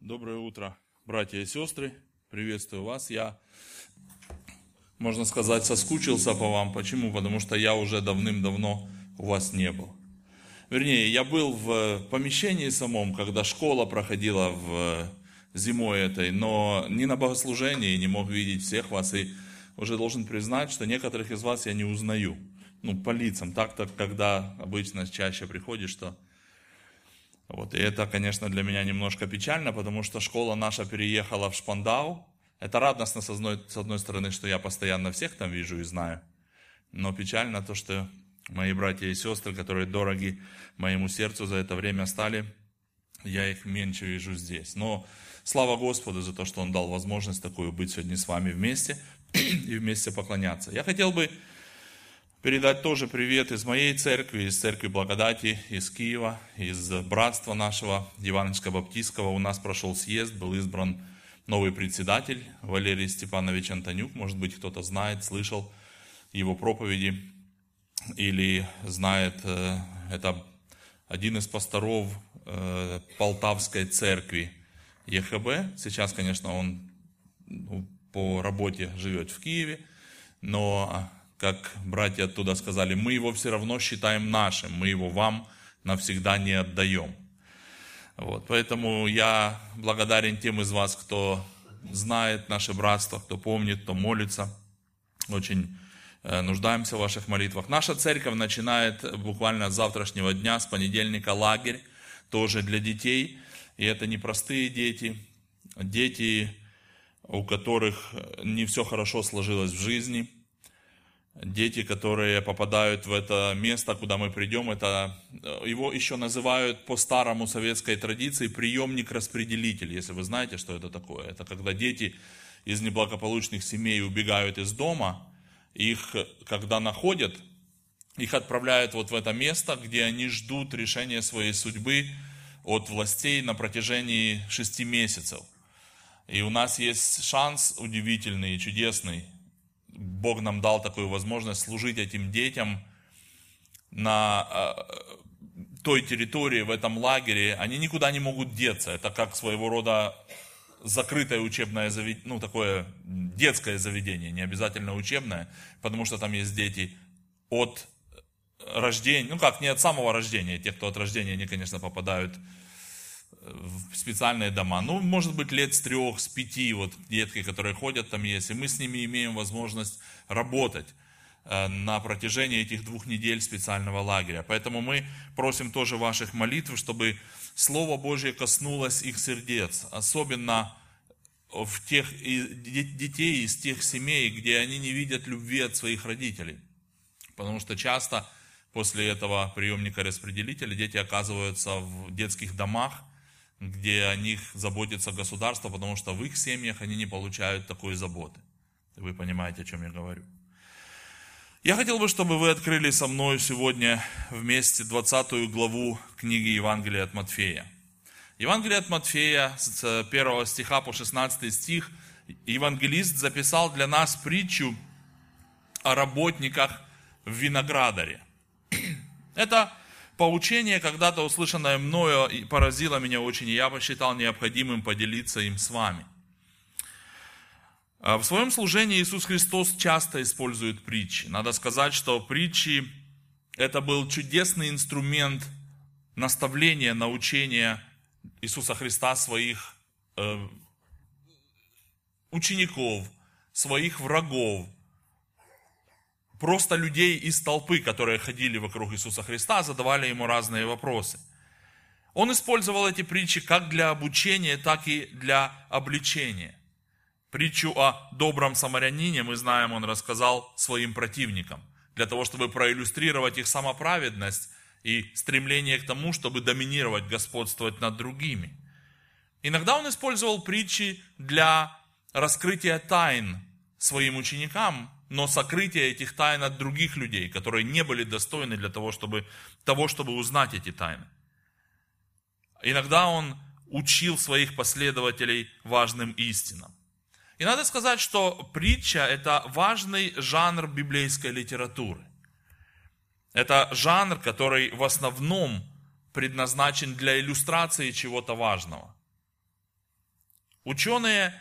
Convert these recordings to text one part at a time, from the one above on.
Доброе утро, братья и сестры. Приветствую вас. Я, можно сказать, соскучился по вам. Почему? Потому что я уже давным-давно у вас не был. Вернее, я был в помещении самом, когда школа проходила в зимой этой, но не на богослужении, не мог видеть всех вас. И уже должен признать, что некоторых из вас я не узнаю. Ну, по лицам. Так-то, когда обычно чаще приходишь, что вот, и это, конечно, для меня немножко печально, потому что школа наша переехала в Шпандау. Это радостно, с одной, с одной стороны, что я постоянно всех там вижу и знаю. Но печально то, что мои братья и сестры, которые дороги моему сердцу за это время стали, я их меньше вижу здесь. Но слава Господу за то, что Он дал возможность такую быть сегодня с вами вместе и вместе поклоняться. Я хотел бы передать тоже привет из моей церкви, из церкви благодати, из Киева, из братства нашего Евангельско-Баптистского. У нас прошел съезд, был избран новый председатель Валерий Степанович Антонюк. Может быть, кто-то знает, слышал его проповеди или знает, э, это один из пасторов э, Полтавской церкви ЕХБ. Сейчас, конечно, он ну, по работе живет в Киеве, но как братья оттуда сказали, мы его все равно считаем нашим, мы его вам навсегда не отдаем. Вот, поэтому я благодарен тем из вас, кто знает наше братство, кто помнит, кто молится. Очень э, нуждаемся в ваших молитвах. Наша церковь начинает буквально с завтрашнего дня, с понедельника лагерь, тоже для детей. И это не простые дети, дети, у которых не все хорошо сложилось в жизни – дети, которые попадают в это место, куда мы придем, это э, его еще называют по старому советской традиции приемник-распределитель, если вы знаете, что это такое. Это когда дети из неблагополучных семей убегают из дома, их, когда находят, их отправляют вот в это место, где они ждут решения своей судьбы от властей на протяжении шести месяцев. И у нас есть шанс удивительный, чудесный, Бог нам дал такую возможность служить этим детям на э, той территории, в этом лагере, они никуда не могут деться. Это как своего рода закрытое учебное заведение, ну, такое детское заведение, не обязательно учебное, потому что там есть дети от рождения, ну как, не от самого рождения, те, кто от рождения, они, конечно, попадают в специальные дома. Ну, может быть, лет с трех, с пяти, вот детки, которые ходят там есть, и мы с ними имеем возможность работать э, на протяжении этих двух недель специального лагеря. Поэтому мы просим тоже ваших молитв, чтобы Слово Божье коснулось их сердец, особенно в тех детей из тех семей, где они не видят любви от своих родителей. Потому что часто после этого приемника распределителя дети оказываются в детских домах, где о них заботится государство, потому что в их семьях они не получают такой заботы. Вы понимаете, о чем я говорю. Я хотел бы, чтобы вы открыли со мной сегодня вместе 20 главу книги Евангелия от Матфея. Евангелие от Матфея с 1 стиха по 16 стих евангелист записал для нас притчу о работниках в виноградаре. Это поучение, когда-то услышанное мною, поразило меня очень, и я посчитал необходимым поделиться им с вами. А в своем служении Иисус Христос часто использует притчи. Надо сказать, что притчи – это был чудесный инструмент наставления, научения Иисуса Христа своих э, учеников, своих врагов, просто людей из толпы, которые ходили вокруг Иисуса Христа, задавали ему разные вопросы. Он использовал эти притчи как для обучения, так и для обличения. Притчу о добром самарянине, мы знаем, он рассказал своим противникам, для того, чтобы проиллюстрировать их самоправедность и стремление к тому, чтобы доминировать, господствовать над другими. Иногда он использовал притчи для раскрытия тайн своим ученикам, но сокрытие этих тайн от других людей, которые не были достойны для того, чтобы, того, чтобы узнать эти тайны. Иногда он учил своих последователей важным истинам. И надо сказать, что притча – это важный жанр библейской литературы. Это жанр, который в основном предназначен для иллюстрации чего-то важного. Ученые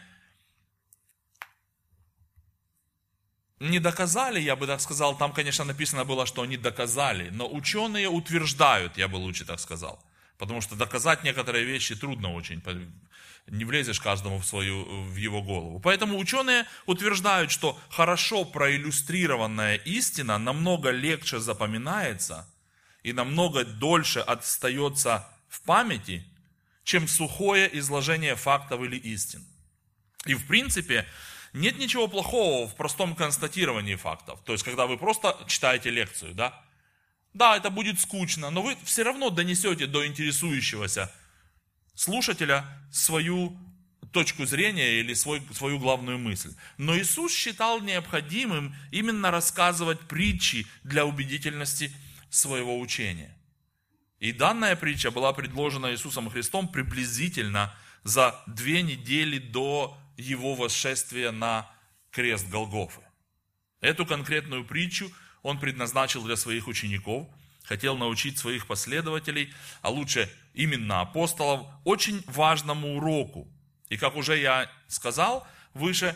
не доказали, я бы так сказал, там, конечно, написано было, что они доказали, но ученые утверждают, я бы лучше так сказал. Потому что доказать некоторые вещи трудно очень, не влезешь каждому в, свою, в его голову. Поэтому ученые утверждают, что хорошо проиллюстрированная истина намного легче запоминается и намного дольше остается в памяти, чем сухое изложение фактов или истин. И в принципе, нет ничего плохого в простом констатировании фактов. То есть, когда вы просто читаете лекцию, да? Да, это будет скучно, но вы все равно донесете до интересующегося слушателя свою точку зрения или свой, свою главную мысль. Но Иисус считал необходимым именно рассказывать притчи для убедительности своего учения. И данная притча была предложена Иисусом Христом приблизительно за две недели до его восшествия на крест Голгофы. Эту конкретную притчу он предназначил для своих учеников, хотел научить своих последователей, а лучше именно апостолов, очень важному уроку. И как уже я сказал выше,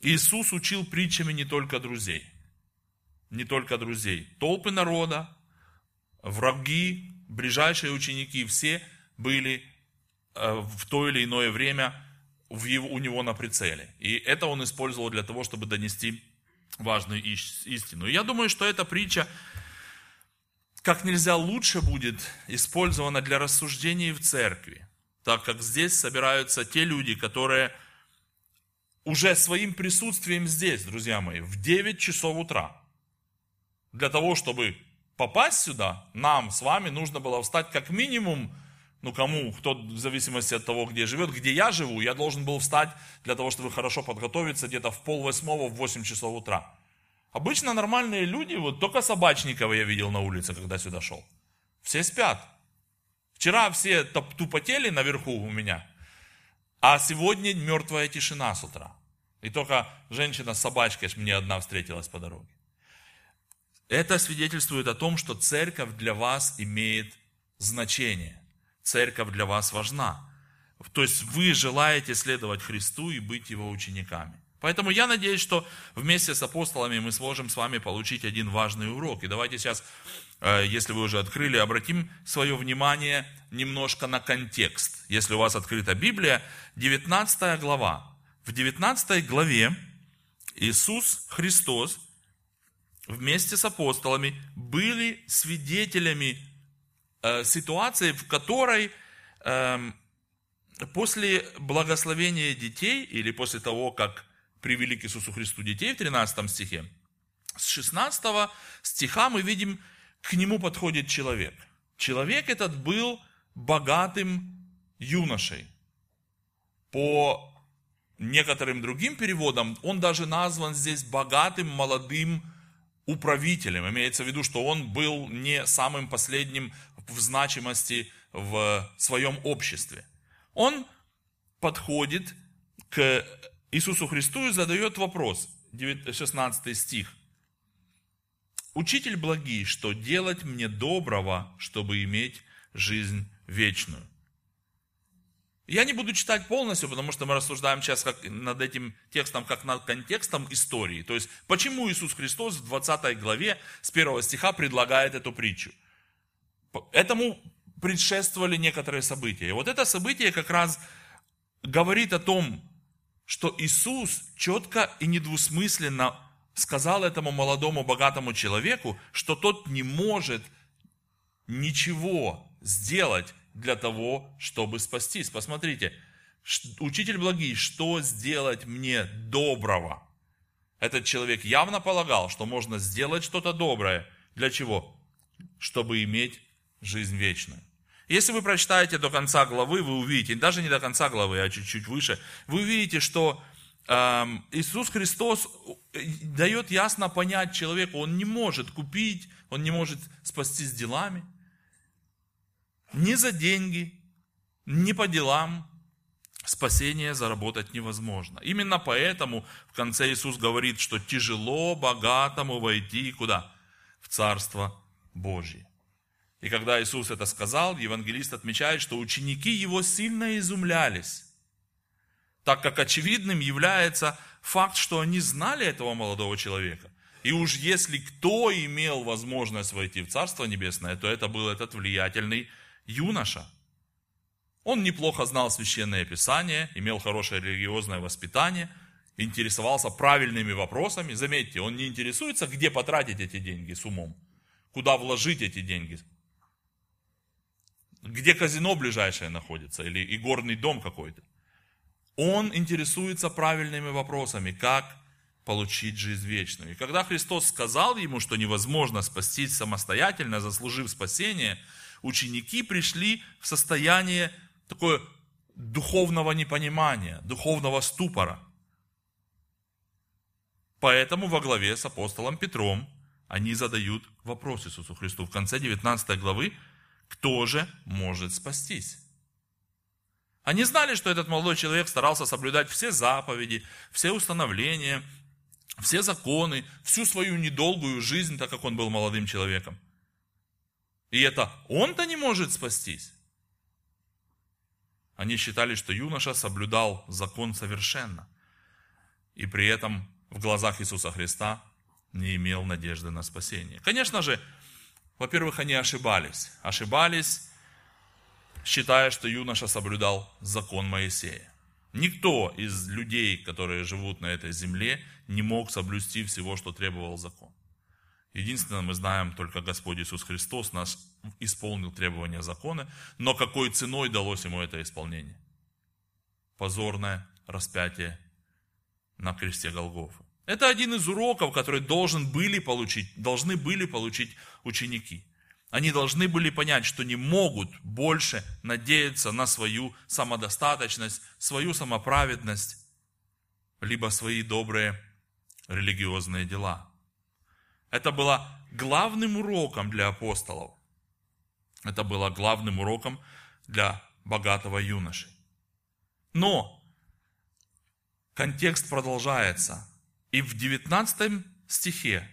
Иисус учил притчами не только друзей. Не только друзей. Толпы народа, враги, ближайшие ученики, все были э, в то или иное время в его, у него на прицеле. И это он использовал для того, чтобы донести важную истину. И я думаю, что эта притча как нельзя лучше будет использована для рассуждений в церкви, так как здесь собираются те люди, которые уже своим присутствием здесь, друзья мои, в 9 часов утра, для того, чтобы попасть сюда, нам с вами нужно было встать как минимум ну кому, кто в зависимости от того, где живет, где я живу, я должен был встать для того, чтобы хорошо подготовиться где-то в пол восьмого, в 8 часов утра. Обычно нормальные люди, вот только Собачникова я видел на улице, когда сюда шел. Все спят. Вчера все тупотели наверху у меня, а сегодня мертвая тишина с утра. И только женщина с собачкой мне одна встретилась по дороге. Это свидетельствует о том, что церковь для вас имеет значение церковь для вас важна. То есть вы желаете следовать Христу и быть Его учениками. Поэтому я надеюсь, что вместе с апостолами мы сможем с вами получить один важный урок. И давайте сейчас, э, если вы уже открыли, обратим свое внимание немножко на контекст. Если у вас открыта Библия, 19 глава. В 19 главе Иисус Христос вместе с апостолами были свидетелями Э, ситуации, в которой эм, после благословения детей, или после того, как привели к Иисусу Христу детей в 13 стихе, с 16 стиха мы видим, к нему подходит человек. Человек этот был богатым юношей. По некоторым другим переводам он даже назван здесь богатым молодым управителем. Имеется в виду, что он был не самым последним в значимости в своем обществе. Он подходит к Иисусу Христу и задает вопрос, 16 стих. «Учитель благий, что делать мне доброго, чтобы иметь жизнь вечную?» Я не буду читать полностью, потому что мы рассуждаем сейчас как, над этим текстом, как над контекстом истории. То есть, почему Иисус Христос в 20 главе с 1 стиха предлагает эту притчу. Этому предшествовали некоторые события. И вот это событие как раз говорит о том, что Иисус четко и недвусмысленно сказал этому молодому богатому человеку, что тот не может ничего сделать для того, чтобы спастись. Посмотрите, учитель благий, что сделать мне доброго? Этот человек явно полагал, что можно сделать что-то доброе. Для чего? Чтобы иметь жизнь вечную. Если вы прочитаете до конца главы, вы увидите, даже не до конца главы, а чуть-чуть выше, вы увидите, что э, Иисус Христос э, дает ясно понять человеку, он не может купить, он не может спастись делами, ни за деньги, ни по делам, спасение заработать невозможно. Именно поэтому в конце Иисус говорит, что тяжело богатому войти куда? В Царство Божье. И когда Иисус это сказал, евангелист отмечает, что ученики его сильно изумлялись. так как очевидным является факт, что они знали этого молодого человека. И уж если кто имел возможность войти в Царство Небесное, то это был этот влиятельный юноша. Он неплохо знал священное писание, имел хорошее религиозное воспитание, интересовался правильными вопросами. Заметьте, он не интересуется, где потратить эти деньги с умом, куда вложить эти деньги, где казино ближайшее находится или игорный дом какой-то. Он интересуется правильными вопросами, как получить жизнь вечную. И когда Христос сказал ему, что невозможно спастись самостоятельно, заслужив спасение, ученики пришли в состояние такое духовного непонимания, духовного ступора. Поэтому во главе с апостолом Петром они задают вопрос Иисусу Христу. В конце 19 главы, кто же может спастись? Они знали, что этот молодой человек старался соблюдать все заповеди, все установления, все законы, всю свою недолгую жизнь, так как он был молодым человеком. И это он-то не может спастись. Они считали, что юноша соблюдал закон совершенно. И при этом в глазах Иисуса Христа не имел надежды на спасение. Конечно же, во-первых, они ошибались. Ошибались, считая, что юноша соблюдал закон Моисея. Никто из людей, которые живут на этой земле, не мог соблюсти всего, что требовал закон. Единственное, мы знаем, только Господь Иисус Христос нас исполнил требования закона, но какой ценой далось ему это исполнение? Позорное распятие на кресте Голгофа. Это один из уроков, который должен были получить, должны были получить ученики. Они должны были понять, что не могут больше надеяться на свою самодостаточность, свою самоправедность, либо свои добрые религиозные дела. Это было главным уроком для апостолов. Это было главным уроком для богатого юноши. Но контекст продолжается. И в 19 стихе,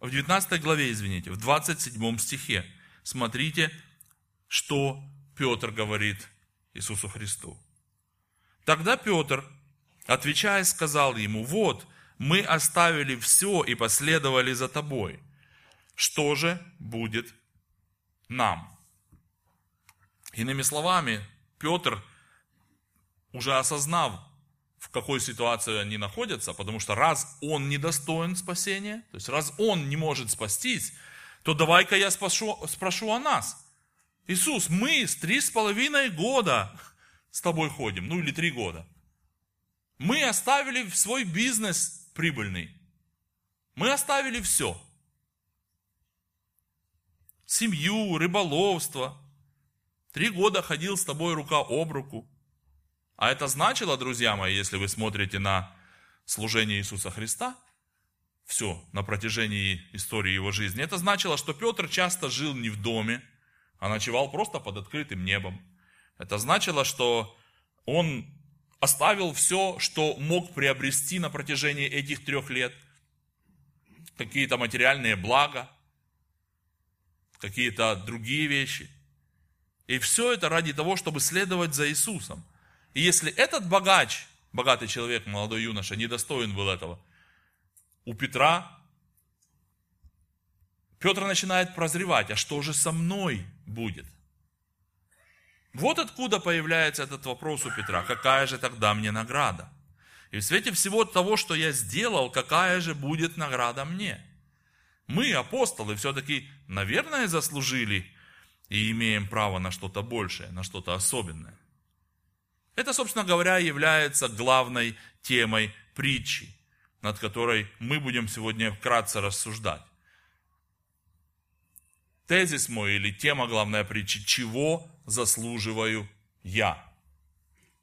в 19 главе, извините, в 27 стихе Смотрите, что Петр говорит Иисусу Христу. Тогда Петр, отвечая, сказал ему, вот, мы оставили все и последовали за тобой. Что же будет нам? Иными словами, Петр, уже осознав, в какой ситуации они находятся, потому что раз он недостоин спасения, то есть раз он не может спастись, то давай-ка я спрошу, спрошу о нас. Иисус, мы с три с половиной года с тобой ходим, ну или три года. Мы оставили свой бизнес прибыльный. Мы оставили все. Семью, рыболовство. Три года ходил с тобой рука об руку. А это значило, друзья мои, если вы смотрите на служение Иисуса Христа – все на протяжении истории его жизни. Это значило, что Петр часто жил не в доме, а ночевал просто под открытым небом. Это значило, что он оставил все, что мог приобрести на протяжении этих трех лет. Какие-то материальные блага, какие-то другие вещи. И все это ради того, чтобы следовать за Иисусом. И если этот богач, богатый человек, молодой юноша, недостоин был этого – у Петра, Петр начинает прозревать, а что же со мной будет? Вот откуда появляется этот вопрос у Петра, какая же тогда мне награда? И в свете всего того, что я сделал, какая же будет награда мне? Мы, апостолы, все-таки, наверное, заслужили и имеем право на что-то большее, на что-то особенное. Это, собственно говоря, является главной темой притчи над которой мы будем сегодня вкратце рассуждать. Тезис мой или тема главная притчи, чего заслуживаю я?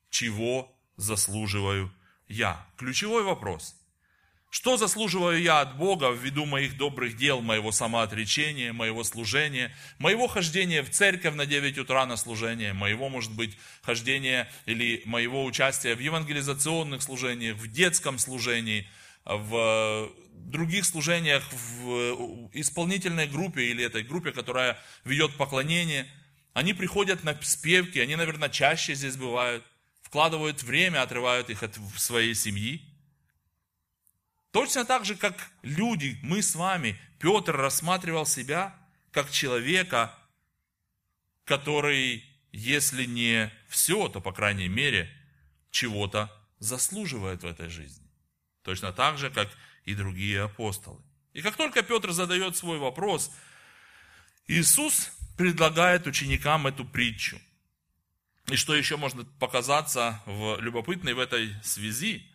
Чего заслуживаю я? Ключевой вопрос. Что заслуживаю я от Бога ввиду моих добрых дел, моего самоотречения, моего служения, моего хождения в церковь на 9 утра на служение, моего, может быть, хождения или моего участия в евангелизационных служениях, в детском служении – в других служениях, в исполнительной группе или этой группе, которая ведет поклонение, они приходят на спевки, они, наверное, чаще здесь бывают, вкладывают время, отрывают их от своей семьи. Точно так же, как люди, мы с вами, Петр рассматривал себя как человека, который, если не все, то, по крайней мере, чего-то заслуживает в этой жизни. Точно так же, как и другие апостолы. И как только Петр задает свой вопрос, Иисус предлагает ученикам эту притчу. И что еще может показаться в, любопытной в этой связи,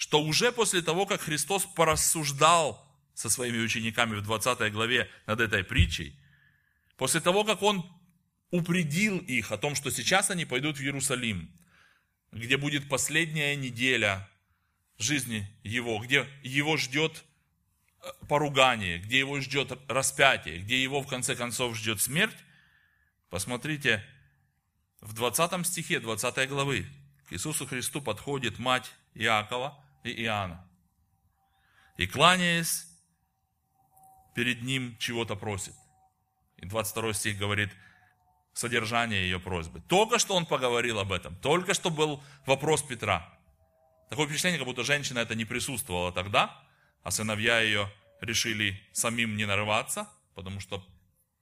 что уже после того, как Христос порассуждал со своими учениками в 20 главе над этой притчей, после того, как Он упредил их о том, что сейчас они пойдут в Иерусалим, где будет последняя неделя жизни Его, где Его ждет э, поругание, где Его ждет распятие, где Его в конце концов ждет смерть, посмотрите, в 20 стихе 20 главы к Иисусу Христу подходит мать Иакова и Иоанна. И кланяясь, перед ним чего-то просит. И 22 стих говорит содержание ее просьбы. Только что он поговорил об этом, только что был вопрос Петра. Такое впечатление, как будто женщина это не присутствовала тогда, а сыновья ее решили самим не нарываться, потому что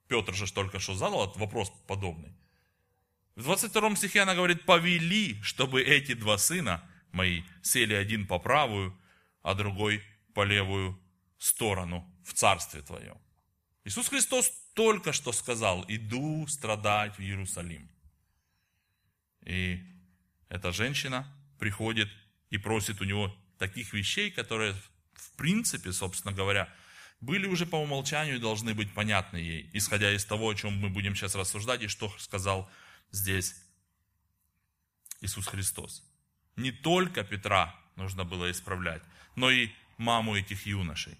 Петр же только что задал вопрос подобный. В 22 стихе она говорит, повели, чтобы эти два сына мои сели один по правую, а другой по левую сторону в Царстве Твоем. Иисус Христос только что сказал, иду страдать в Иерусалим. И эта женщина приходит и просит у него таких вещей, которые в принципе, собственно говоря, были уже по умолчанию и должны быть понятны ей, исходя из того, о чем мы будем сейчас рассуждать и что сказал здесь Иисус Христос. Не только Петра нужно было исправлять, но и маму этих юношей.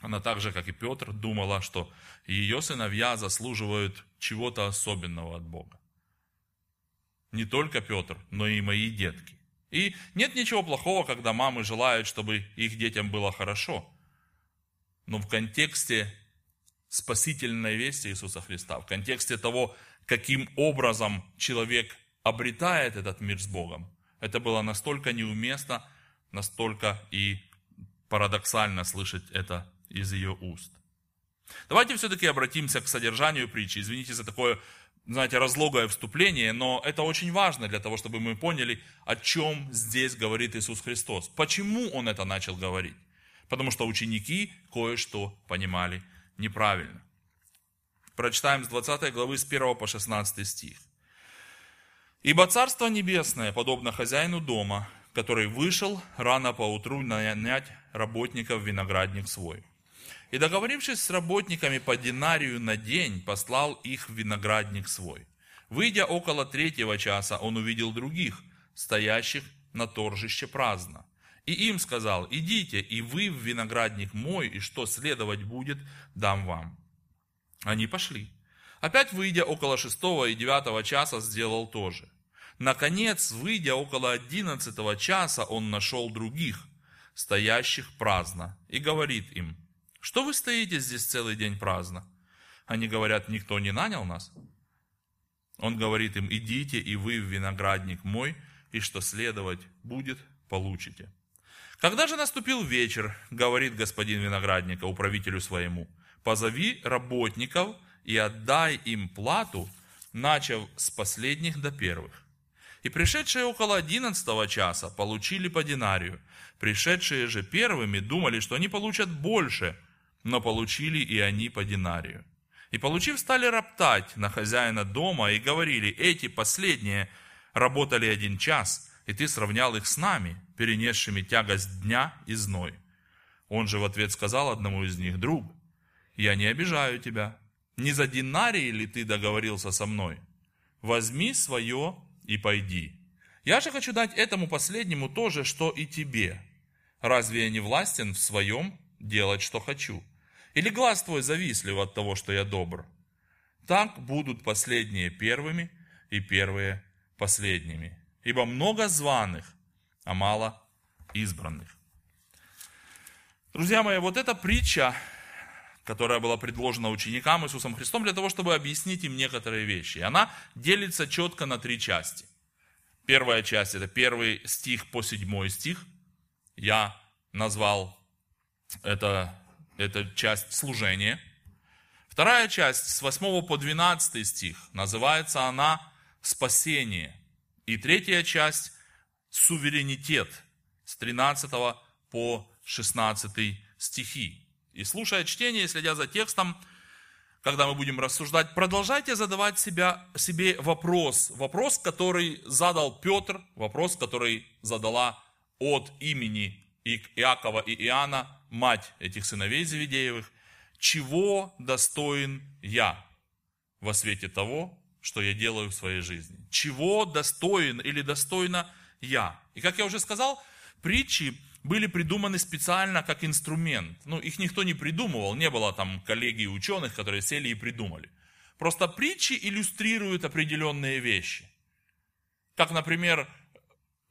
Она так же, как и Петр, думала, что ее сыновья заслуживают чего-то особенного от Бога. Не только Петр, но и мои детки. И нет ничего плохого, когда мамы желают, чтобы их детям было хорошо. Но в контексте спасительной вести Иисуса Христа, в контексте того, каким образом человек обретает этот мир с Богом. Это было настолько неуместно, настолько и парадоксально слышать это из ее уст. Давайте все-таки обратимся к содержанию притчи. Извините за такое, знаете, разлогое вступление, но это очень важно для того, чтобы мы поняли, о чем здесь говорит Иисус Христос. Почему Он это начал говорить? Потому что ученики кое-что понимали неправильно. Прочитаем с 20 главы с 1 по 16 стих. «Ибо Царство Небесное подобно хозяину дома, который вышел рано поутру нанять работников в виноградник свой. И договорившись с работниками по динарию на день, послал их в виноградник свой. Выйдя около третьего часа, он увидел других, стоящих на торжище праздно. И им сказал, идите, и вы в виноградник мой, и что следовать будет, дам вам. Они пошли. Опять, выйдя около шестого и девятого часа, сделал то же. Наконец, выйдя около одиннадцатого часа, он нашел других, стоящих праздно, и говорит им, что вы стоите здесь целый день праздно? Они говорят, никто не нанял нас. Он говорит им, идите и вы в виноградник мой, и что следовать будет, получите. Когда же наступил вечер, говорит господин виноградника управителю своему, позови работников и отдай им плату, начав с последних до первых. И пришедшие около одиннадцатого часа получили по динарию. Пришедшие же первыми думали, что они получат больше, но получили и они по динарию. И получив, стали роптать на хозяина дома и говорили, эти последние работали один час, и ты сравнял их с нами, перенесшими тягость дня и зной. Он же в ответ сказал одному из них, друг, я не обижаю тебя. Не за динарий ли ты договорился со мной? Возьми свое и пойди. Я же хочу дать этому последнему то же, что и тебе. Разве я не властен в своем делать, что хочу? Или глаз твой завистлив от того, что я добр? Так будут последние первыми и первые последними. Ибо много званых, а мало избранных. Друзья мои, вот эта притча которая была предложена ученикам Иисусом Христом для того, чтобы объяснить им некоторые вещи. Она делится четко на три части. Первая часть, это первый стих по седьмой стих. Я назвал это, это часть служения. Вторая часть с 8 по 12 стих. Называется она спасение. И третья часть суверенитет с 13 по 16 стихи. И слушая чтение, следя за текстом, когда мы будем рассуждать, продолжайте задавать себя, себе вопрос. Вопрос, который задал Петр, вопрос, который задала от имени Иакова и Иоанна, мать этих сыновей Завидеевых. Чего достоин я во свете того, что я делаю в своей жизни? Чего достоин или достойна я? И как я уже сказал, притчи были придуманы специально как инструмент. Ну, их никто не придумывал, не было там коллегии ученых, которые сели и придумали. Просто притчи иллюстрируют определенные вещи. Как, например,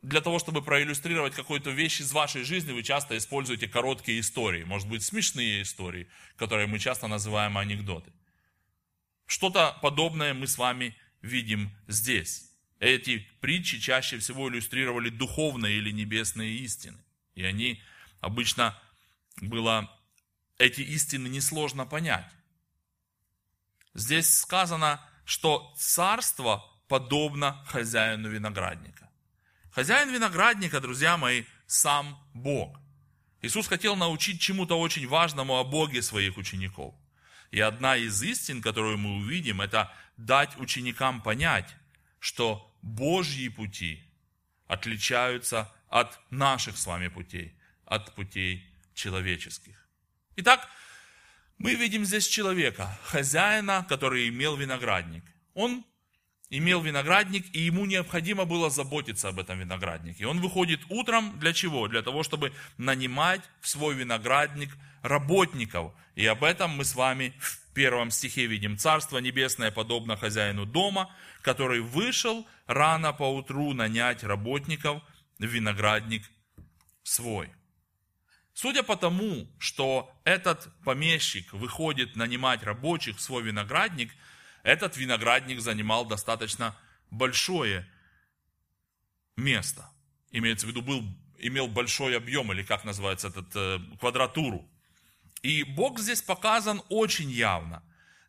для того, чтобы проиллюстрировать какую-то вещь из вашей жизни, вы часто используете короткие истории, может быть, смешные истории, которые мы часто называем анекдоты. Что-то подобное мы с вами видим здесь. Эти притчи чаще всего иллюстрировали духовные или небесные истины. И они обычно было, эти истины несложно понять. Здесь сказано, что царство подобно хозяину виноградника. Хозяин виноградника, друзья мои, сам Бог. Иисус хотел научить чему-то очень важному о Боге своих учеников. И одна из истин, которую мы увидим, это дать ученикам понять, что Божьи пути отличаются от наших с вами путей, от путей человеческих. Итак, мы видим здесь человека, хозяина, который имел виноградник. Он имел виноградник, и ему необходимо было заботиться об этом винограднике. Он выходит утром для чего? Для того, чтобы нанимать в свой виноградник работников. И об этом мы с вами в первом стихе видим. Царство небесное подобно хозяину дома, который вышел рано по утру нанять работников – виноградник свой. Судя по тому, что этот помещик выходит нанимать рабочих в свой виноградник, этот виноградник занимал достаточно большое место. Имеется в виду, был, имел большой объем, или как называется этот, э, квадратуру. И Бог здесь показан очень явно,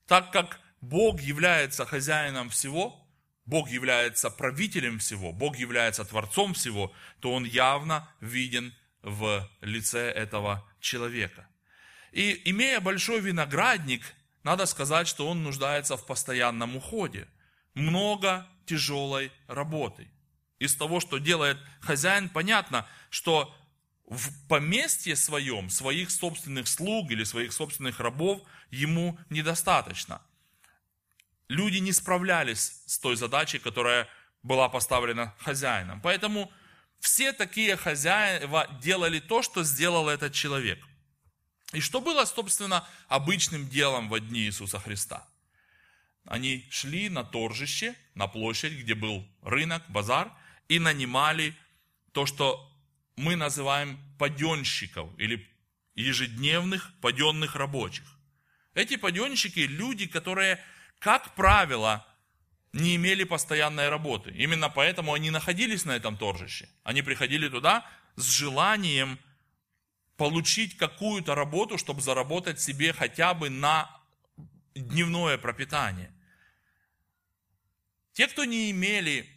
так как Бог является хозяином всего, Бог является правителем всего, Бог является Творцом всего, то Он явно виден в лице этого человека. И имея большой виноградник, надо сказать, что он нуждается в постоянном уходе. Много тяжелой работы. Из того, что делает хозяин, понятно, что в поместье своем, своих собственных слуг или своих собственных рабов ему недостаточно – люди не справлялись с той задачей, которая была поставлена хозяином. Поэтому все такие хозяева делали то, что сделал этот человек. И что было, собственно, обычным делом в дни Иисуса Христа? Они шли на торжище, на площадь, где был рынок, базар, и нанимали то, что мы называем паденщиков или ежедневных паденных рабочих. Эти паденщики – люди, которые как правило, не имели постоянной работы. Именно поэтому они находились на этом торжище. Они приходили туда с желанием получить какую-то работу, чтобы заработать себе хотя бы на дневное пропитание. Те, кто не имели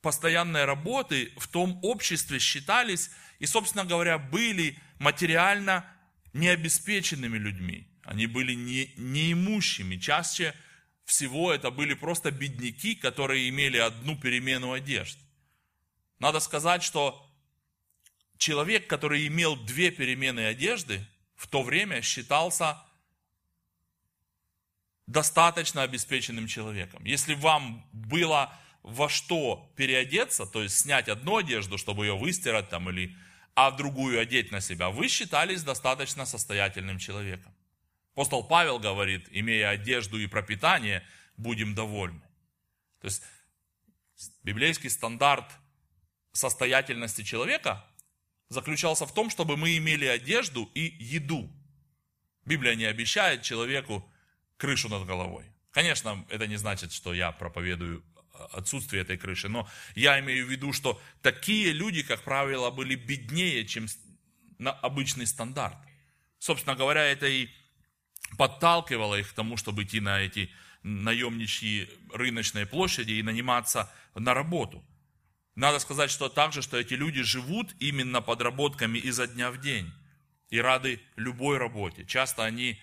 постоянной работы, в том обществе считались и, собственно говоря, были материально необеспеченными людьми. Они были не, неимущими. Чаще всего это были просто бедняки, которые имели одну перемену одежд. Надо сказать, что человек, который имел две перемены одежды, в то время считался достаточно обеспеченным человеком. Если вам было во что переодеться, то есть снять одну одежду, чтобы ее выстирать там, или, а другую одеть на себя, вы считались достаточно состоятельным человеком. Апостол Павел говорит, имея одежду и пропитание, будем довольны. То есть библейский стандарт состоятельности человека заключался в том, чтобы мы имели одежду и еду. Библия не обещает человеку крышу над головой. Конечно, это не значит, что я проповедую отсутствие этой крыши. Но я имею в виду, что такие люди, как правило, были беднее, чем на обычный стандарт. Собственно говоря, это и подталкивало их к тому, чтобы идти на эти наемничьи рыночные площади и наниматься на работу. Надо сказать, что также, что эти люди живут именно подработками изо дня в день и рады любой работе. Часто они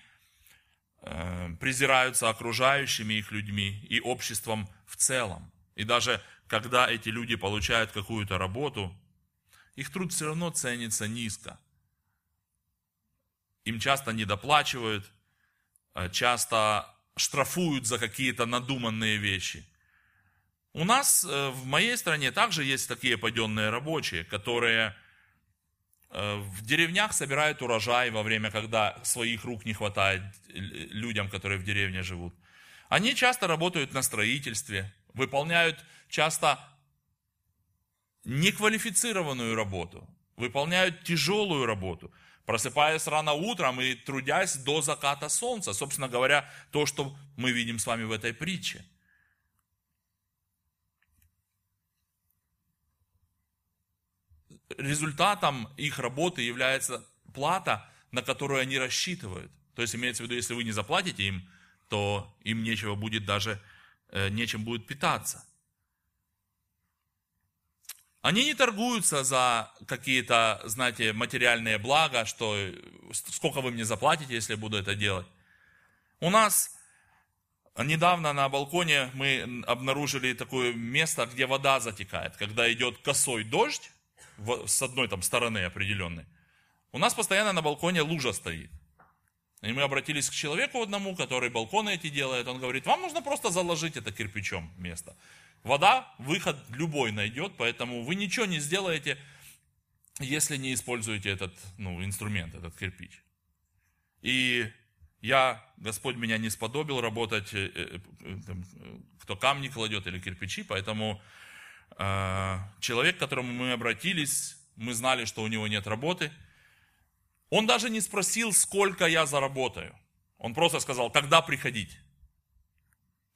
э, презираются окружающими их людьми и обществом в целом. И даже когда эти люди получают какую-то работу, их труд все равно ценится низко. Им часто недоплачивают, часто штрафуют за какие-то надуманные вещи. У нас э, в моей стране также есть такие паденные рабочие, которые э, в деревнях собирают урожай во время, когда своих рук не хватает людям, которые в деревне живут. Они часто работают на строительстве, выполняют часто неквалифицированную работу, выполняют тяжелую работу, просыпаясь рано утром и трудясь до заката солнца. Собственно говоря, то, что мы видим с вами в этой притче. результатом их работы является плата, на которую они рассчитывают. То есть имеется в виду, если вы не заплатите им, то им нечего будет даже, э, нечем будет питаться. Они не торгуются за какие-то, знаете, материальные блага, что сколько вы мне заплатите, если буду это делать. У нас недавно на балконе мы обнаружили такое место, где вода затекает. Когда идет косой дождь, с одной там стороны определенной. У нас постоянно на балконе лужа стоит. И мы обратились к человеку одному, который балконы эти делает. Он говорит, вам нужно просто заложить это кирпичом место. Вода, выход любой найдет, поэтому вы ничего не сделаете, если не используете этот ну, инструмент, этот кирпич. И я, Господь меня не сподобил работать, э, э, э, кто камни кладет или кирпичи, поэтому человек, к которому мы обратились, мы знали, что у него нет работы. Он даже не спросил, сколько я заработаю. Он просто сказал, когда приходить.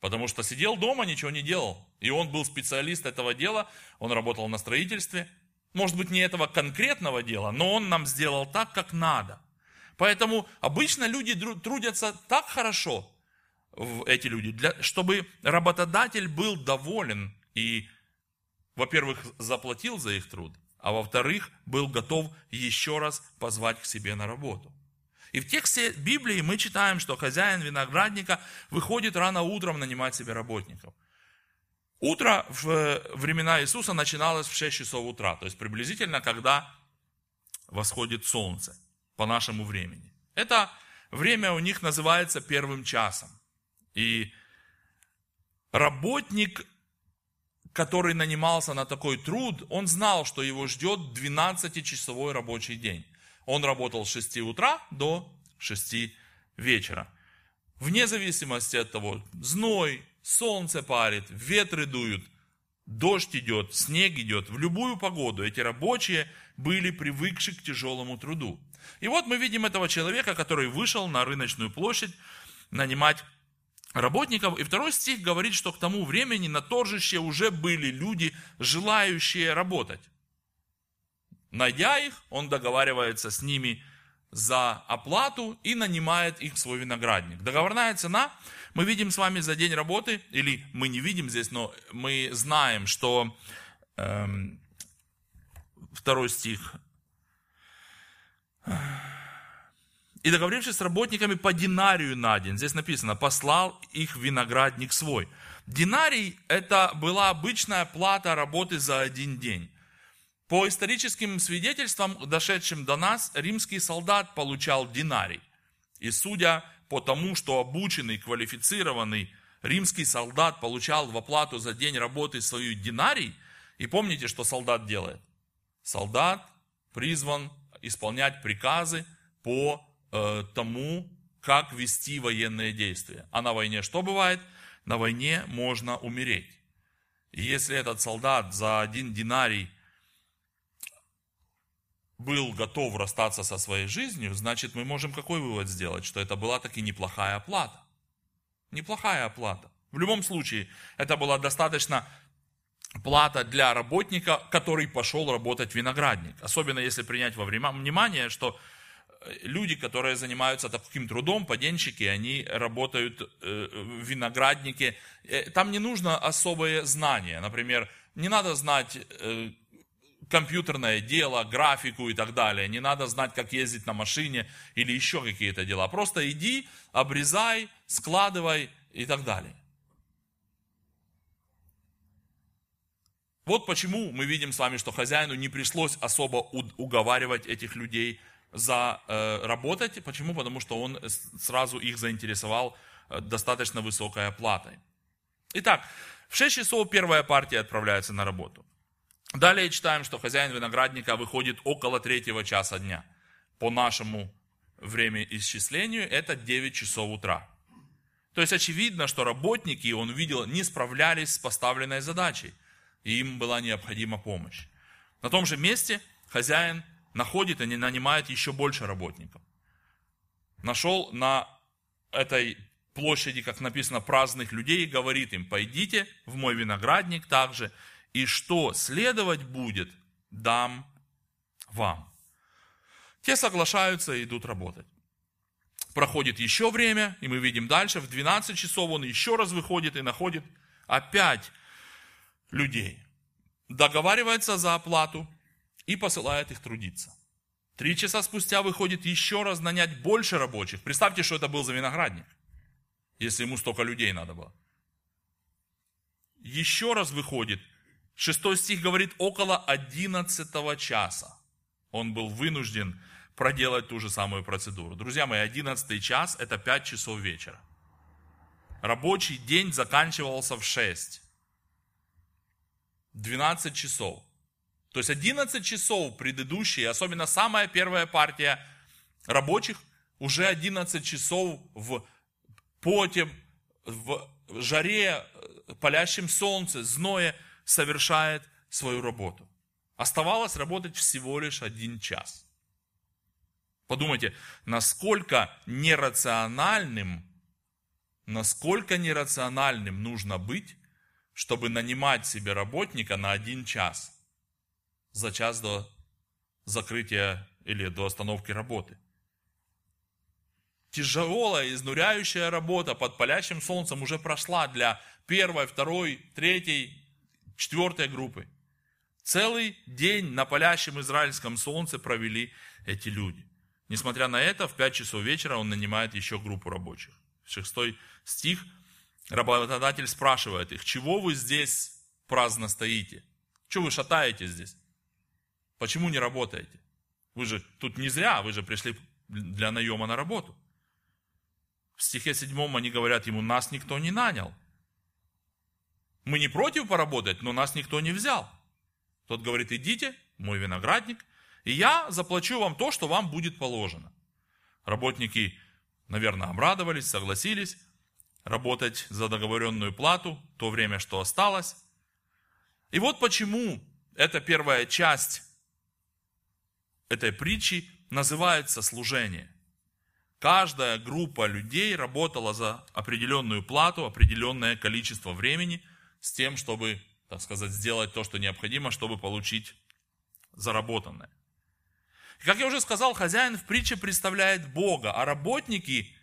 Потому что сидел дома, ничего не делал. И он был специалист этого дела, он работал на строительстве. Может быть, не этого конкретного дела, но он нам сделал так, как надо. Поэтому обычно люди трудятся так хорошо, эти люди, для, чтобы работодатель был доволен и во-первых, заплатил за их труд, а во-вторых, был готов еще раз позвать к себе на работу. И в тексте Библии мы читаем, что хозяин виноградника выходит рано утром нанимать себе работников. Утро в времена Иисуса начиналось в 6 часов утра, то есть приблизительно, когда восходит солнце по нашему времени. Это время у них называется первым часом. И работник который нанимался на такой труд, он знал, что его ждет 12-часовой рабочий день. Он работал с 6 утра до 6 вечера. Вне зависимости от того, зной, солнце парит, ветры дуют, дождь идет, снег идет, в любую погоду эти рабочие были привыкши к тяжелому труду. И вот мы видим этого человека, который вышел на рыночную площадь нанимать работников. И второй стих говорит, что к тому времени на торжище уже были люди, желающие работать. Найдя их, он договаривается с ними за оплату и нанимает их в свой виноградник. Договорная цена, мы видим с вами за день работы, или мы не видим здесь, но мы знаем, что эм, второй стих и договорившись с работниками по динарию на день, здесь написано, послал их виноградник свой. Динарий – это была обычная плата работы за один день. По историческим свидетельствам, дошедшим до нас, римский солдат получал динарий. И судя по тому, что обученный, квалифицированный римский солдат получал в оплату за день работы свою динарий, и помните, что солдат делает? Солдат призван исполнять приказы по Э, тому, как вести военные действия. А на войне что бывает? На войне можно умереть. И если этот солдат за один динарий был готов расстаться со своей жизнью, значит мы можем какой вывод сделать? Что это была таки неплохая оплата. Неплохая оплата. В любом случае, это была достаточно плата для работника, который пошел работать виноградник. Особенно если принять во внимание, что э, люди, которые занимаются таким трудом, поденщики, они работают э, в винограднике. Э, там не нужно особое знание. Например, не надо знать компьютерное дело, графику и так далее. Не надо знать, как ездить на машине или еще какие-то дела. Просто иди, обрезай, складывай и так далее. Вот почему мы видим с вами, что хозяину не пришлось особо уговаривать этих людей за э. Почему? Потому что он сразу их заинтересовал э, достаточно высокой оплатой. Итак, в 6 часов первая партия отправляется на работу. Далее читаем, что хозяин виноградника выходит около третьего часа дня. По нашему времяисчислению это 9 часов утра. То есть очевидно, что работники, он видел, не справлялись с поставленной задачей – и им была необходима помощь. На том же месте хозяин находит и нанимает еще больше работников. Нашел на этой площади, как написано, праздных людей и говорит им, пойдите в мой виноградник также, и что следовать будет, дам вам. Те соглашаются и идут работать. Проходит еще время, и мы видим дальше, в 12 часов он еще раз выходит и находит опять людей, договаривается за оплату и посылает их трудиться. Три часа спустя выходит еще раз нанять больше рабочих. Представьте, что это был за виноградник, если ему столько людей надо было. Еще раз выходит. Шестой стих говорит, около одиннадцатого часа он был вынужден проделать ту же самую процедуру. Друзья мои, одиннадцатый час – это пять часов вечера. Рабочий день заканчивался в шесть. 12 часов. То есть 11 часов предыдущие, особенно самая первая партия рабочих, уже 11 часов в поте, в жаре, палящем солнце, зное совершает свою работу. Оставалось работать всего лишь один час. Подумайте, насколько нерациональным, насколько нерациональным нужно быть, чтобы нанимать себе работника на один час, за час до закрытия или до остановки работы. Тяжелая, изнуряющая работа под палящим солнцем уже прошла для первой, второй, третьей, четвертой группы. Целый день на палящем израильском солнце провели эти люди. Несмотря на это, в 5 часов вечера он нанимает еще группу рабочих. Шестой стих Работодатель спрашивает их, чего вы здесь праздно стоите? Чего вы шатаете здесь? Почему не работаете? Вы же тут не зря, вы же пришли для наема на работу. В стихе 7 они говорят ему, нас никто не нанял. Мы не против поработать, но нас никто не взял. Тот говорит, идите, мой виноградник, и я заплачу вам то, что вам будет положено. Работники, наверное, обрадовались, согласились работать за договоренную плату, то время, что осталось. И вот почему эта первая часть этой притчи называется служение. Каждая группа людей работала за определенную плату, определенное количество времени с тем, чтобы, так сказать, сделать то, что необходимо, чтобы получить заработанное. как я уже сказал, хозяин в притче представляет Бога, а работники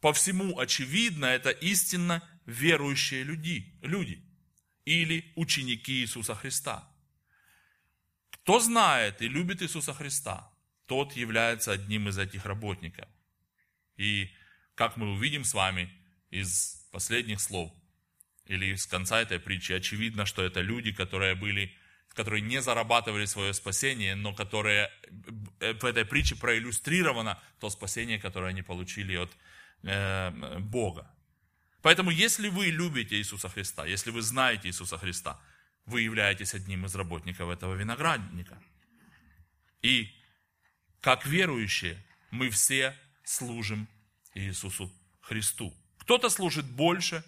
по всему очевидно, это истинно верующие люди, люди или ученики Иисуса Христа. Кто знает и любит Иисуса Христа, тот является одним из этих работников. И как мы увидим с вами из последних слов, или из конца этой притчи, очевидно, что это люди, которые были, которые не зарабатывали свое спасение, но которые в этой притче проиллюстрировано то спасение, которое они получили от Э, Бога. Поэтому, если вы любите Иисуса Христа, если вы знаете Иисуса Христа, вы являетесь одним из работников этого виноградника. И как верующие, мы все служим Иисусу Христу. Кто-то служит больше,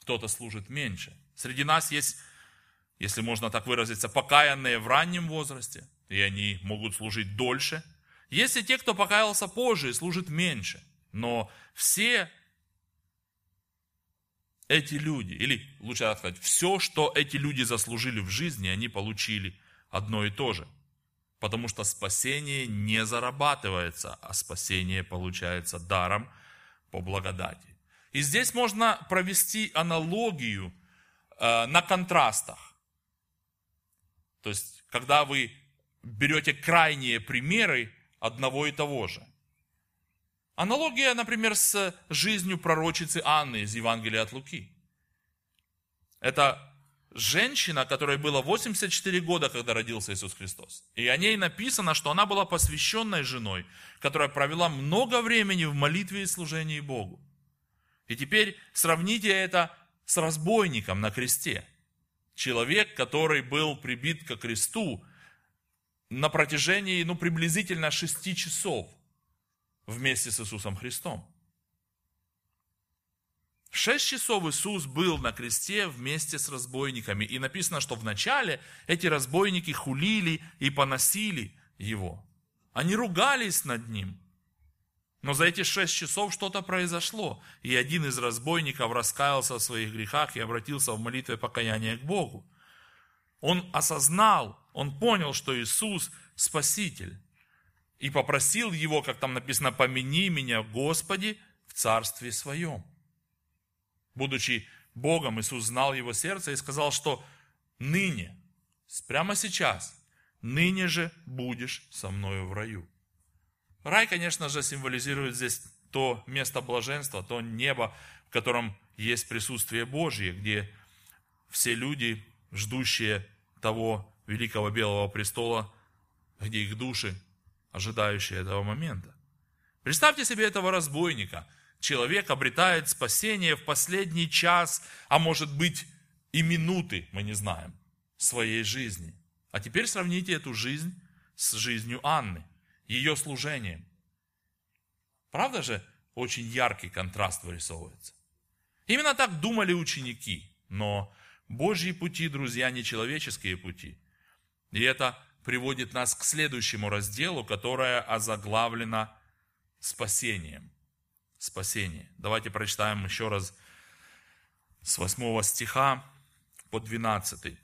кто-то служит меньше. Среди нас есть, если можно так выразиться, покаянные в раннем возрасте, и они могут служить дольше. Есть и те, кто покаялся позже и служит меньше. Но все эти люди, или лучше сказать, все, что эти люди заслужили в жизни, они получили одно и то же. Потому что спасение не зарабатывается, а спасение получается даром по благодати. И здесь можно провести аналогию э, на контрастах. То есть, когда вы берете крайние примеры одного и того же. Аналогия, например, с жизнью пророчицы Анны из Евангелия от Луки. Это женщина, которой было 84 года, когда родился Иисус Христос. И о ней написано, что она была посвященной женой, которая провела много времени в молитве и служении Богу. И теперь сравните это с разбойником на кресте. Человек, который был прибит ко кресту на протяжении, ну, приблизительно шести часов вместе с Иисусом Христом. Шесть часов Иисус был на кресте вместе с разбойниками. И написано, что вначале эти разбойники хулили и поносили его. Они ругались над ним. Но за эти шесть часов что-то произошло. И один из разбойников раскаялся в своих грехах и обратился в молитве покаяния к Богу. Он осознал, он понял, что Иисус Спаситель. И попросил его, как там написано, помяни меня, Господи, в Царстве Своем. Будучи Богом, Иисус знал его сердце и сказал, что ныне, прямо сейчас, ныне же будешь со мною в раю. Рай, конечно же, символизирует здесь то место блаженства, то небо, в котором есть присутствие Божье, где все люди, ждущие того великого белого престола, где их души, ожидающие этого момента. Представьте себе этого разбойника – человек обретает спасение в последний час, а может быть и минуты, мы не знаем, своей жизни. А теперь сравните эту жизнь с жизнью Анны, ее служением. Правда же, очень яркий контраст вырисовывается. Именно так думали ученики, но Божьи пути, друзья, не человеческие пути. И это приводит нас к следующему разделу, которое озаглавлено спасением спасение. Давайте прочитаем еще раз с 8 стиха по 12.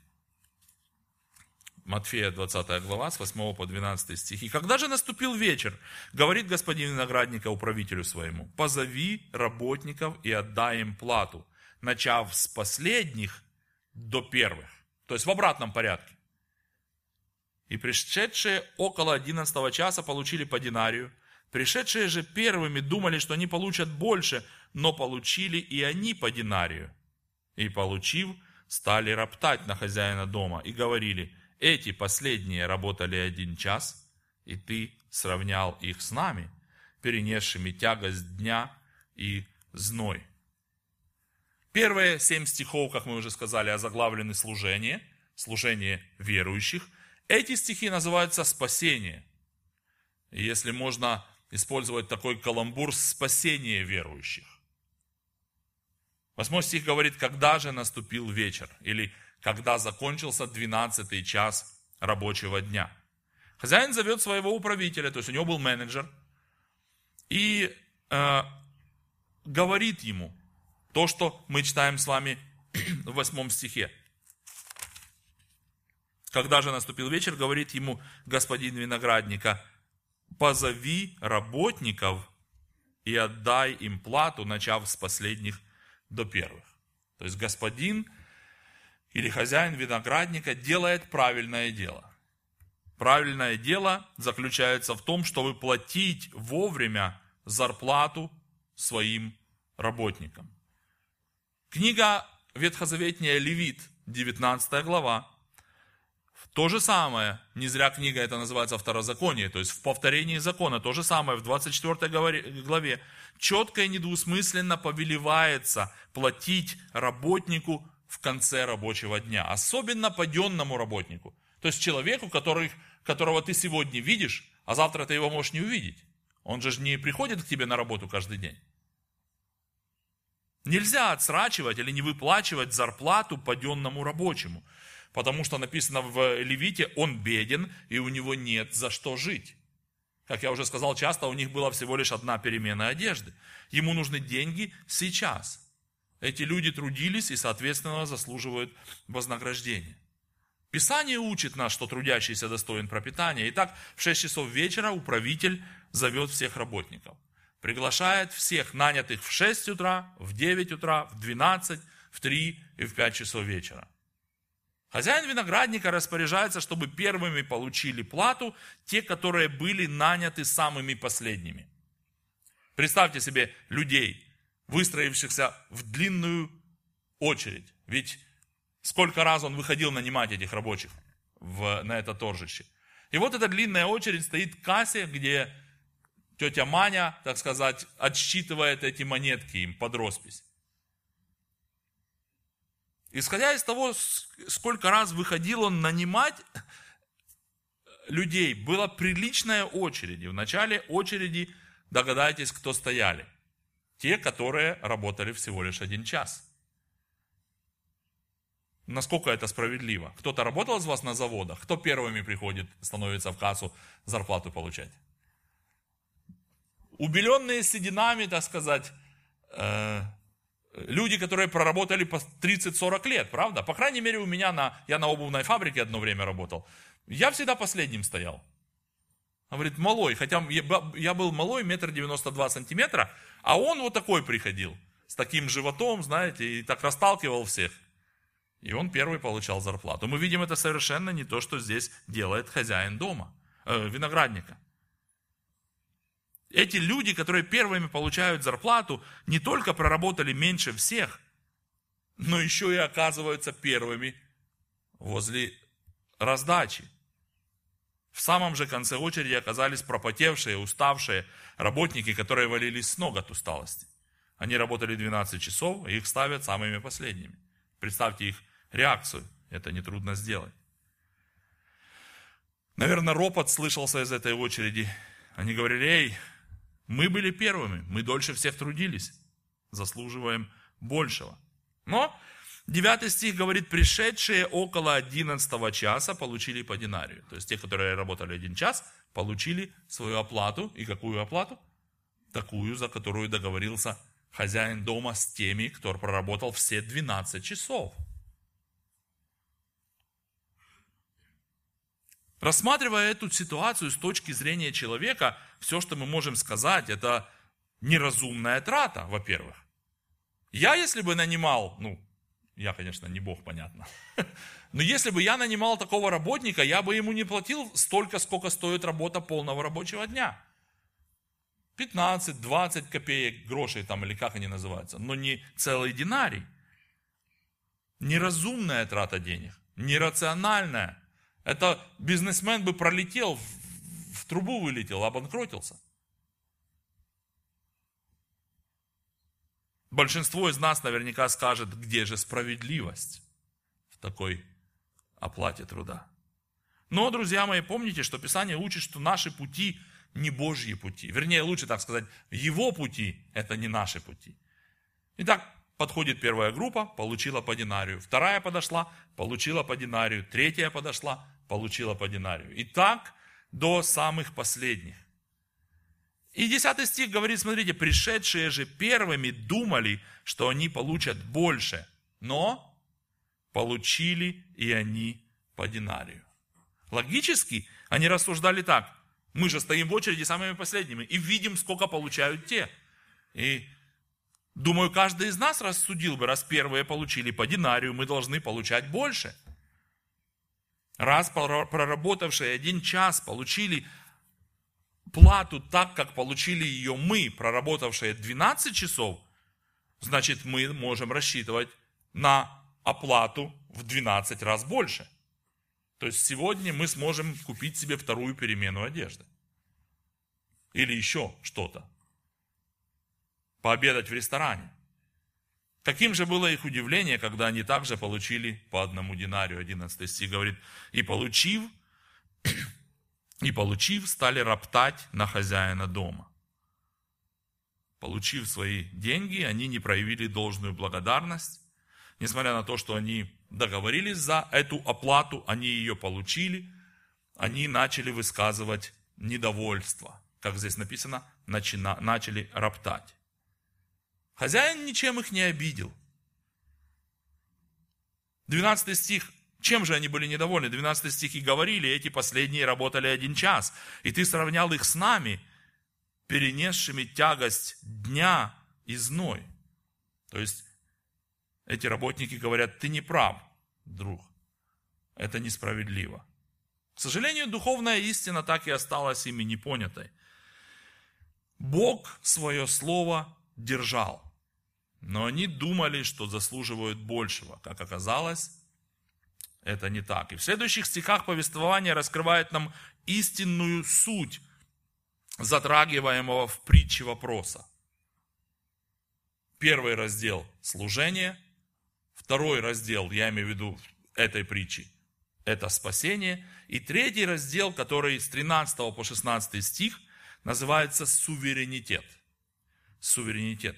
Матфея 20 глава, с 8 по 12 стихи. «Когда же наступил вечер, говорит господин виноградника управителю своему, позови работников и отдай им плату, начав с последних до первых». То есть в обратном порядке. И пришедшие около 11 часа получили по динарию, Пришедшие же первыми думали, что они получат больше, но получили и они по динарию. И получив, стали роптать на хозяина дома и говорили, эти последние работали один час, и ты сравнял их с нами, перенесшими тягость дня и зной. Первые семь стихов, как мы уже сказали, озаглавлены служение, служение верующих. Эти стихи называются спасение. Если можно использовать такой каламбур спасения верующих. Восьмой стих говорит, когда же наступил вечер, или когда закончился двенадцатый час рабочего дня. Хозяин зовет своего управителя, то есть у него был менеджер, и э, говорит ему то, что мы читаем с вами в восьмом стихе. Когда же наступил вечер, говорит ему господин виноградника, позови работников и отдай им плату, начав с последних до первых. То есть господин или хозяин виноградника делает правильное дело. Правильное дело заключается в том, чтобы платить вовремя зарплату своим работникам. Книга Ветхозаветняя Левит, 19 глава, то же самое, не зря книга это называется второзаконие, то есть в повторении закона, то же самое в 24 главе, четко и недвусмысленно повелевается платить работнику в конце рабочего дня, особенно паденному работнику, то есть человеку, который, которого ты сегодня видишь, а завтра ты его можешь не увидеть. Он же не приходит к тебе на работу каждый день. Нельзя отсрачивать или не выплачивать зарплату паденному рабочему – Потому что написано в Левите, он беден, и у него нет за что жить. Как я уже сказал, часто у них была всего лишь одна перемена одежды. Ему нужны деньги сейчас. Эти люди трудились и, соответственно, заслуживают вознаграждения. Писание учит нас, что трудящийся достоин пропитания. Итак, в 6 часов вечера управитель зовет всех работников. Приглашает всех нанятых в 6 утра, в 9 утра, в 12, в 3 и в 5 часов вечера. Хозяин виноградника распоряжается, чтобы первыми получили плату те, которые были наняты самыми последними. Представьте себе людей, выстроившихся в длинную очередь. Ведь сколько раз он выходил нанимать этих рабочих в, на это торжище. И вот эта длинная очередь стоит в кассе, где тетя Маня, так сказать, отсчитывает эти монетки им под роспись. Исходя из того, сколько раз выходил он нанимать людей, была приличная очередь. В начале очереди догадайтесь, кто стояли. Те, которые работали всего лишь один час. Насколько это справедливо? Кто-то работал из вас на заводах? Кто первыми приходит, становится в кассу зарплату получать? Убеленные сединами, так сказать, э, люди, которые проработали по 30-40 лет, правда? По крайней мере, у меня на, я на обувной фабрике одно время работал. Я всегда последним стоял. Говорит, малой, хотя я был малой, метр девяносто два сантиметра, а он вот такой приходил, с таким животом, знаете, и так расталкивал всех. И он первый получал зарплату. Мы видим, это совершенно не то, что здесь делает хозяин дома, э, виноградника. Эти люди, которые первыми получают зарплату, не только проработали меньше всех, но еще и оказываются первыми возле раздачи. В самом же конце очереди оказались пропотевшие, уставшие работники, которые валились с ног от усталости. Они работали 12 часов, и их ставят самыми последними. Представьте их реакцию. Это нетрудно сделать. Наверное, ропот слышался из этой очереди. Они говорили, эй, мы были первыми, мы дольше всех трудились, заслуживаем большего. Но 9 стих говорит, пришедшие около 11 часа получили по динарию. То есть те, которые работали один час, получили свою оплату. И какую оплату? Такую, за которую договорился хозяин дома с теми, кто проработал все 12 часов. Рассматривая эту ситуацию с точки зрения человека, все, что мы можем сказать, это неразумная трата, во-первых. Я, если бы нанимал, ну, я, конечно, не Бог, понятно. Но если бы я нанимал такого работника, я бы ему не платил столько, сколько стоит работа полного рабочего дня. 15-20 копеек, грошей там, или как они называются, но не целый динарий. Неразумная трата денег, нерациональная. Это бизнесмен бы пролетел, в, в трубу вылетел, обанкротился. Большинство из нас наверняка скажет, где же справедливость в такой оплате труда. Но, друзья мои, помните, что Писание учит, что наши пути не Божьи пути. Вернее, лучше так сказать, Его пути – это не наши пути. Итак, подходит первая группа, получила по динарию. Вторая подошла, получила по динарию. Третья подошла, получила по динарию. И так до самых последних. И 10 стих говорит, смотрите, пришедшие же первыми думали, что они получат больше, но получили и они по динарию. Логически они рассуждали так, мы же стоим в очереди самыми последними и видим, сколько получают те. И думаю, каждый из нас рассудил бы, раз первые получили по динарию, мы должны получать больше – Раз проработавшие один час получили плату так, как получили ее мы, проработавшие 12 часов, значит мы можем рассчитывать на оплату в 12 раз больше. То есть сегодня мы сможем купить себе вторую перемену одежды. Или еще что-то. Пообедать в ресторане. Каким же было их удивление, когда они также получили по одному динарию. 11 стих говорит, и получив, и получив, стали роптать на хозяина дома. Получив свои деньги, они не проявили должную благодарность. Несмотря на то, что они договорились за эту оплату, они ее получили, они начали высказывать недовольство. Как здесь написано, начали роптать. Хозяин ничем их не обидел. 12 стих, чем же они были недовольны? 12 стих и говорили, эти последние работали один час, и ты сравнял их с нами, перенесшими тягость дня и зной. То есть эти работники говорят, ты не прав, друг, это несправедливо. К сожалению, духовная истина так и осталась ими непонятой. Бог свое слово держал, но они думали, что заслуживают большего. Как оказалось, это не так. И в следующих стихах повествования раскрывает нам истинную суть затрагиваемого в притче вопроса. Первый раздел – служение. Второй раздел, я имею в виду этой притчи, это спасение. И третий раздел, который с 13 по 16 стих, называется суверенитет. Суверенитет.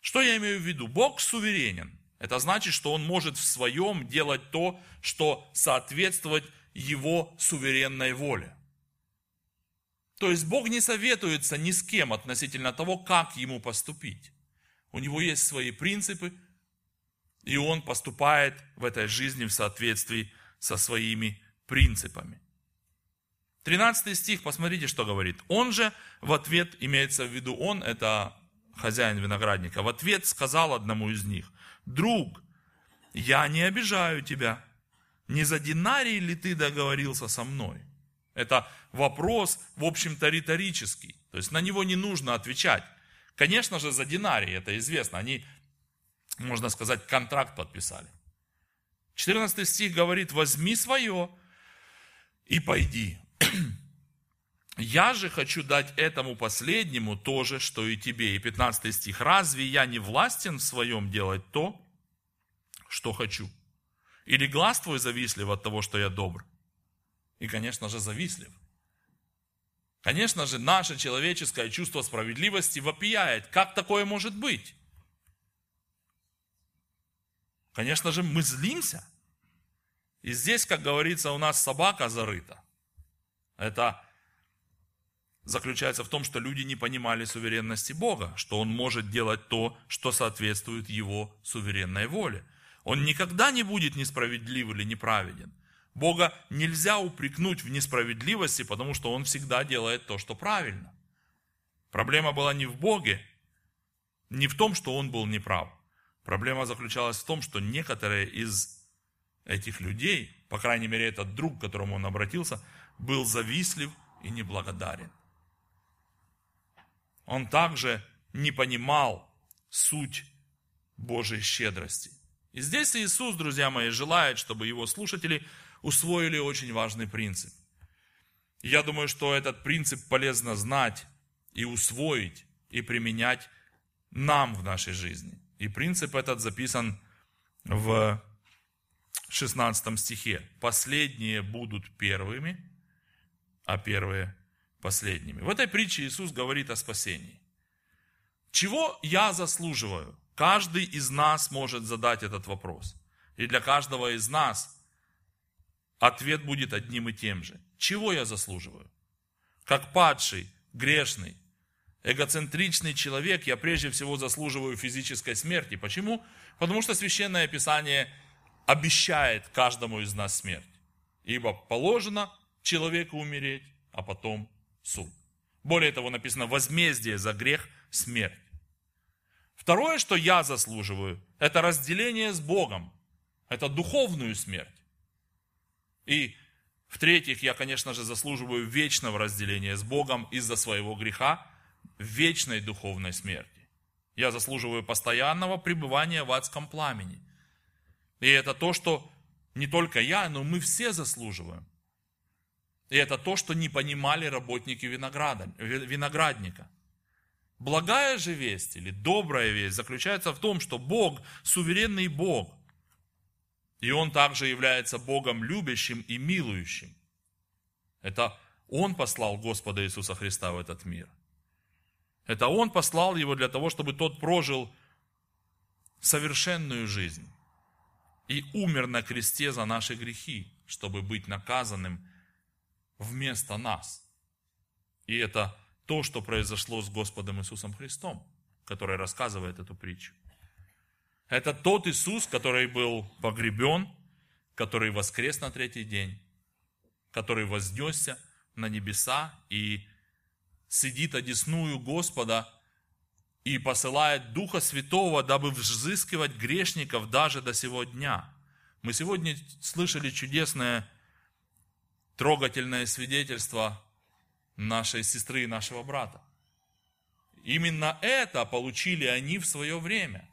Что я имею в виду? Бог суверенен. Это значит, что Он может в своем делать то, что соответствует Его суверенной воле. То есть Бог не советуется ни с кем относительно того, как ему поступить. У него есть свои принципы, и он поступает в этой жизни в соответствии со своими принципами. 13 стих, посмотрите, что говорит. Он же в ответ, имеется в виду он, это хозяин виноградника, в ответ сказал одному из них, друг, я не обижаю тебя, не за динарий ли ты договорился со мной? Это вопрос, в общем-то, риторический. То есть на него не нужно отвечать. Конечно же, за динарий, это известно. Они, можно сказать, контракт подписали. 14 стих говорит, возьми свое и пойди. Я же хочу дать этому последнему то же, что и тебе. И 15 стих. Разве я не властен в своем делать то, что хочу? Или глаз твой завистлив от того, что я добр? И, конечно же, завистлив. Конечно же, наше человеческое чувство справедливости вопияет. Как такое может быть? Конечно же, мы злимся. И здесь, как говорится, у нас собака зарыта. Это заключается в том, что люди не понимали суверенности Бога, что Он может делать то, что соответствует Его суверенной воле. Он никогда не будет несправедлив или неправеден. Бога нельзя упрекнуть в несправедливости, потому что Он всегда делает то, что правильно. Проблема была не в Боге, не в том, что Он был неправ. Проблема заключалась в том, что некоторые из этих людей, по крайней мере этот друг, к которому он обратился, был завистлив и неблагодарен. Он также не понимал суть Божьей щедрости. И здесь Иисус, друзья мои, желает, чтобы его слушатели усвоили очень важный принцип. я думаю, что этот принцип полезно знать и усвоить, и применять нам в нашей жизни. И принцип этот записан в 16 стихе. Последние будут первыми, а первые последними. В этой притче Иисус говорит о спасении. Чего я заслуживаю? Каждый из нас может задать этот вопрос. И для каждого из нас ответ будет одним и тем же. Чего я заслуживаю? Как падший, грешный, эгоцентричный человек, я прежде всего заслуживаю физической смерти. Почему? Потому что Священное Писание обещает каждому из нас смерть. Ибо положено человеку умереть, а потом суд. Более того, написано возмездие за грех – смерть. Второе, что я заслуживаю, это разделение с Богом. Это духовную смерть. И в-третьих, я, конечно же, заслуживаю вечного разделения с Богом из-за своего греха, вечной духовной смерти. Я заслуживаю постоянного пребывания в адском пламени – и это то, что не только я, но мы все заслуживаем. И это то, что не понимали работники винограда, виноградника. Благая же весть или добрая весть заключается в том, что Бог суверенный Бог. И Он также является Богом любящим и милующим. Это Он послал Господа Иисуса Христа в этот мир. Это Он послал Его для того, чтобы Тот прожил совершенную жизнь и умер на кресте за наши грехи, чтобы быть наказанным вместо нас. И это то, что произошло с Господом Иисусом Христом, который рассказывает эту притчу. Это тот Иисус, который был погребен, который воскрес на третий день, который вознесся на небеса и сидит одесную Господа и посылает Духа Святого, дабы взыскивать грешников даже до сего дня. Мы сегодня слышали чудесное, трогательное свидетельство нашей сестры и нашего брата. Именно это получили они в свое время.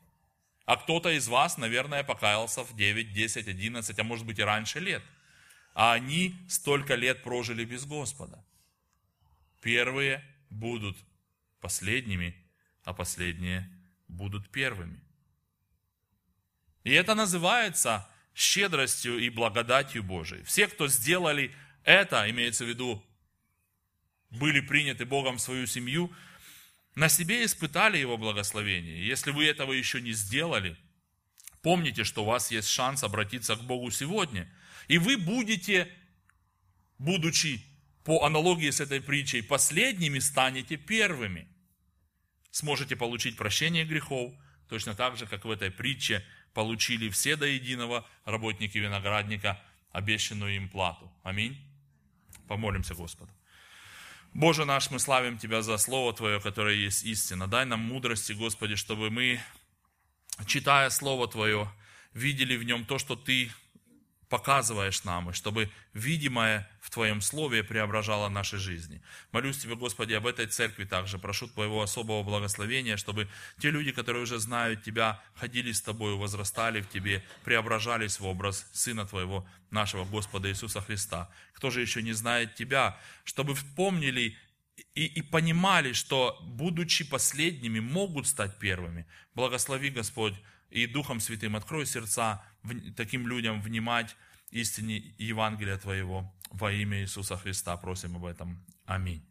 А кто-то из вас, наверное, покаялся в 9, 10, 11, а может быть и раньше лет. А они столько лет прожили без Господа. Первые будут последними, а последние будут первыми. И это называется щедростью и благодатью Божией. Все, кто сделали это, имеется в виду, были приняты Богом в свою семью, на себе испытали Его благословение. Если вы этого еще не сделали, помните, что у вас есть шанс обратиться к Богу сегодня. И вы будете, будучи по аналогии с этой притчей, последними станете первыми. Сможете получить прощение грехов, точно так же, как в этой притче получили все до единого работники виноградника обещанную им плату. Аминь. Помолимся Господу. Боже наш, мы славим Тебя за Слово Твое, которое есть истина. Дай нам мудрости, Господи, чтобы мы, читая Слово Твое, видели в нем то, что Ты показываешь нам, и чтобы видимое в Твоем Слове преображало наши жизни. Молюсь Тебе, Господи, об этой церкви также. Прошу Твоего особого благословения, чтобы те люди, которые уже знают Тебя, ходили с Тобой, возрастали в Тебе, преображались в образ Сына Твоего, нашего Господа Иисуса Христа. Кто же еще не знает Тебя, чтобы вспомнили и, и понимали, что, будучи последними, могут стать первыми. Благослови, Господь, и Духом Святым открой сердца таким людям внимать истине Евангелия Твоего. Во имя Иисуса Христа просим об этом. Аминь.